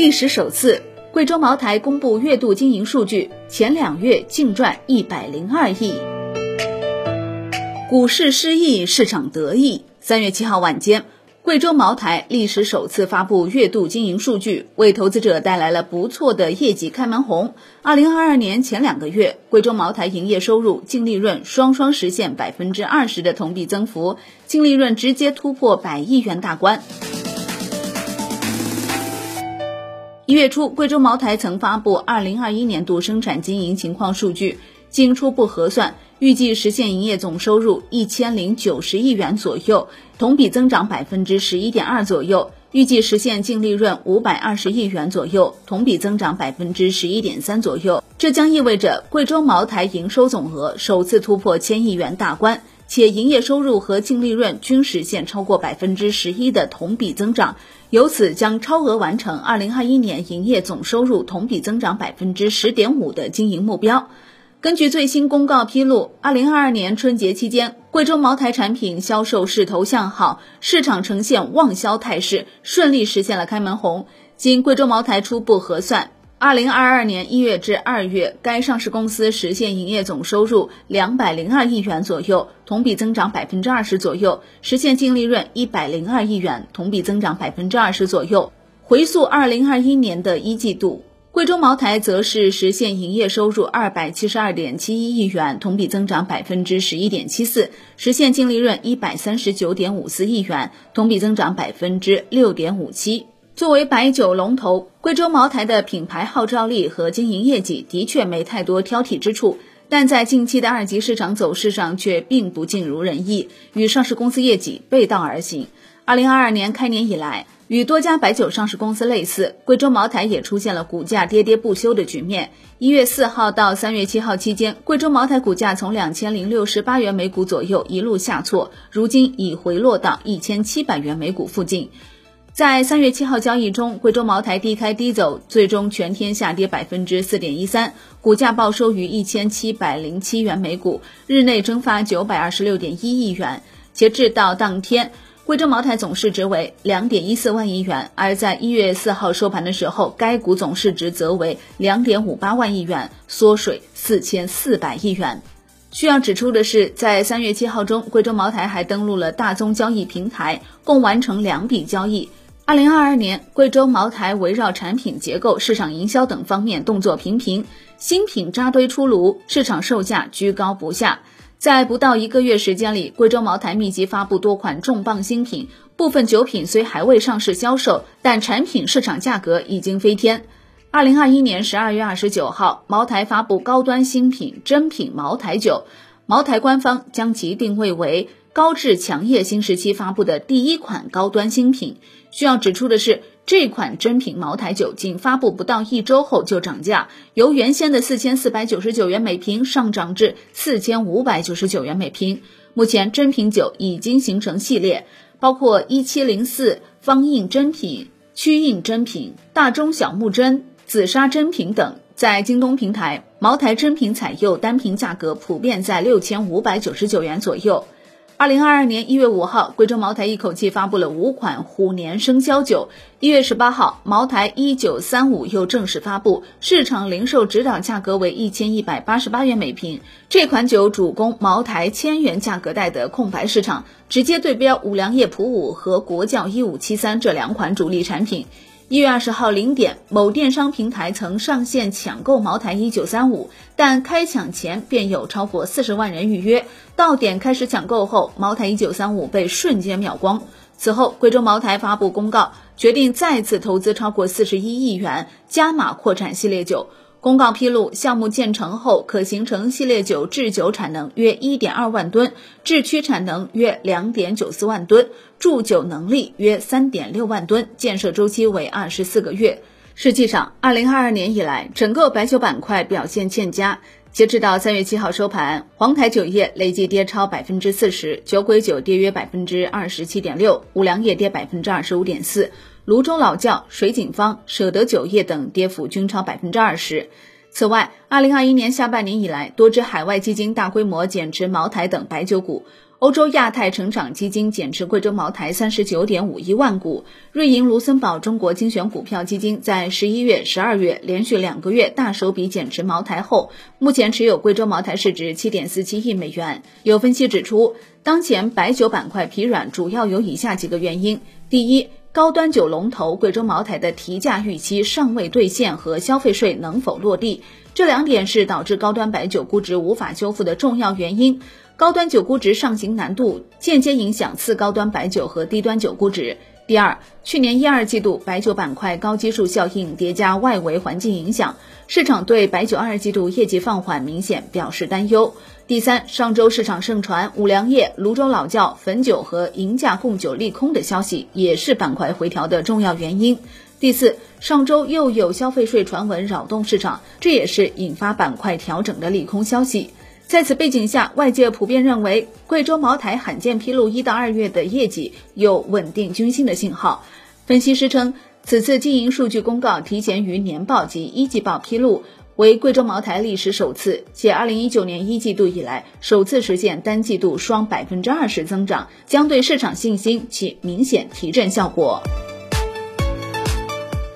历史首次，贵州茅台公布月度经营数据，前两月净赚一百零二亿。股市失意，市场得意。三月七号晚间，贵州茅台历史首次发布月度经营数据，为投资者带来了不错的业绩开门红。二零二二年前两个月，贵州茅台营业收入、净利润双双实现百分之二十的同比增幅，净利润直接突破百亿元大关。一月初，贵州茅台曾发布二零二一年度生产经营情况数据，经初步核算，预计实现营业总收入一千零九十亿元左右，同比增长百分之十一点二左右；预计实现净利润五百二十亿元左右，同比增长百分之十一点三左右。这将意味着贵州茅台营收总额首次突破千亿元大关。且营业收入和净利润均实现超过百分之十一的同比增长，由此将超额完成二零二一年营业总收入同比增长百分之十点五的经营目标。根据最新公告披露，二零二二年春节期间，贵州茅台产品销售势头向好，市场呈现旺销态势，顺利实现了开门红。经贵州茅台初步核算。二零二二年一月至二月，该上市公司实现营业总收入两百零二亿元左右，同比增长百分之二十左右；实现净利润一百零二亿元，同比增长百分之二十左右。回溯二零二一年的一季度，贵州茅台则是实现营业收入二百七十二点七一亿元，同比增长百分之十一点七四；实现净利润一百三十九点五四亿元，同比增长百分之六点五七。作为白酒龙头，贵州茅台的品牌号召力和经营业绩的确没太多挑剔之处，但在近期的二级市场走势上却并不尽如人意，与上市公司业绩背道而行。二零二二年开年以来，与多家白酒上市公司类似，贵州茅台也出现了股价跌跌不休的局面。一月四号到三月七号期间，贵州茅台股价从两千零六十八元每股左右一路下挫，如今已回落到一千七百元每股附近。在三月七号交易中，贵州茅台低开低走，最终全天下跌百分之四点一三，股价报收于一千七百零七元每股，日内蒸发九百二十六点一亿元。截至到当天，贵州茅台总市值为两点一四万亿元，而在一月四号收盘的时候，该股总市值则为两点五八万亿元，缩水四千四百亿元。需要指出的是，在三月七号中，贵州茅台还登陆了大宗交易平台，共完成两笔交易。二零二二年，贵州茅台围绕产品结构、市场营销等方面动作频频，新品扎堆出炉，市场售价居高不下。在不到一个月时间里，贵州茅台密集发布多款重磅新品，部分酒品虽还未上市销售，但产品市场价格已经飞天。二零二一年十二月二十九号，茅台发布高端新品珍品茅台酒，茅台官方将其定位为。高质强业新时期发布的第一款高端新品。需要指出的是，这款珍品茅台酒仅发布不到一周后就涨价，由原先的四千四百九十九元每瓶上涨至四千五百九十九元每瓶。目前珍品酒已经形成系列，包括一七零四方印珍品、曲印珍品、大中小木珍、紫砂珍品等。在京东平台，茅台珍品彩釉单瓶价格普遍在六千五百九十九元左右。二零二二年一月五号，贵州茅台一口气发布了五款虎年生肖酒。一月十八号，茅台一九三五又正式发布，市场零售指导价格为一千一百八十八元每瓶。这款酒主攻茅台千元价格带的空白市场，直接对标五粮液普五和国窖一五七三这两款主力产品。一月二十号零点，某电商平台曾上线抢购茅台一九三五，但开抢前便有超过四十万人预约。到点开始抢购后，茅台一九三五被瞬间秒光。此后，贵州茅台发布公告，决定再次投资超过四十一亿元，加码扩产系列酒。公告披露，项目建成后可形成系列酒制酒产能约一点二万吨，制曲产能约两点九四万吨，铸酒能力约三点六万吨，建设周期为二十四个月。实际上，二零二二年以来，整个白酒板块表现欠佳。截止到三月七号收盘，黄台酒业累计跌超百分之四十，酒鬼酒跌约百分之二十七点六，五粮液跌百分之二十五点四。泸州老窖、水井坊、舍得酒业等跌幅均超百分之二十。此外，二零二一年下半年以来，多支海外基金大规模减持茅台等白酒股。欧洲亚太成长基金减持贵州茅台三十九点五一万股。瑞银卢森堡中国精选股票基金在十一月、十二月连续两个月大手笔减持茅台后，目前持有贵州茅台市值七点四七亿美元。有分析指出，当前白酒板块疲软，主要有以下几个原因：第一，高端酒龙头贵州茅台的提价预期尚未兑现和消费税能否落地，这两点是导致高端白酒估值无法修复的重要原因。高端酒估值上行难度间接影响次高端白酒和低端酒估值。第二，去年一二季度白酒板块高基数效应叠加外围环境影响，市场对白酒二季度业绩放缓明显表示担忧。第三，上周市场盛传五粮液、泸州老窖、汾酒和银价供酒利空的消息，也是板块回调的重要原因。第四，上周又有消费税传闻扰动市场，这也是引发板块调整的利空消息。在此背景下，外界普遍认为贵州茅台罕见披露一到二月的业绩有稳定军心的信号。分析师称，此次经营数据公告提前于年报及一季报披露，为贵州茅台历史首次，且二零一九年一季度以来首次实现单季度双百分之二十增长，将对市场信心起明显提振效果。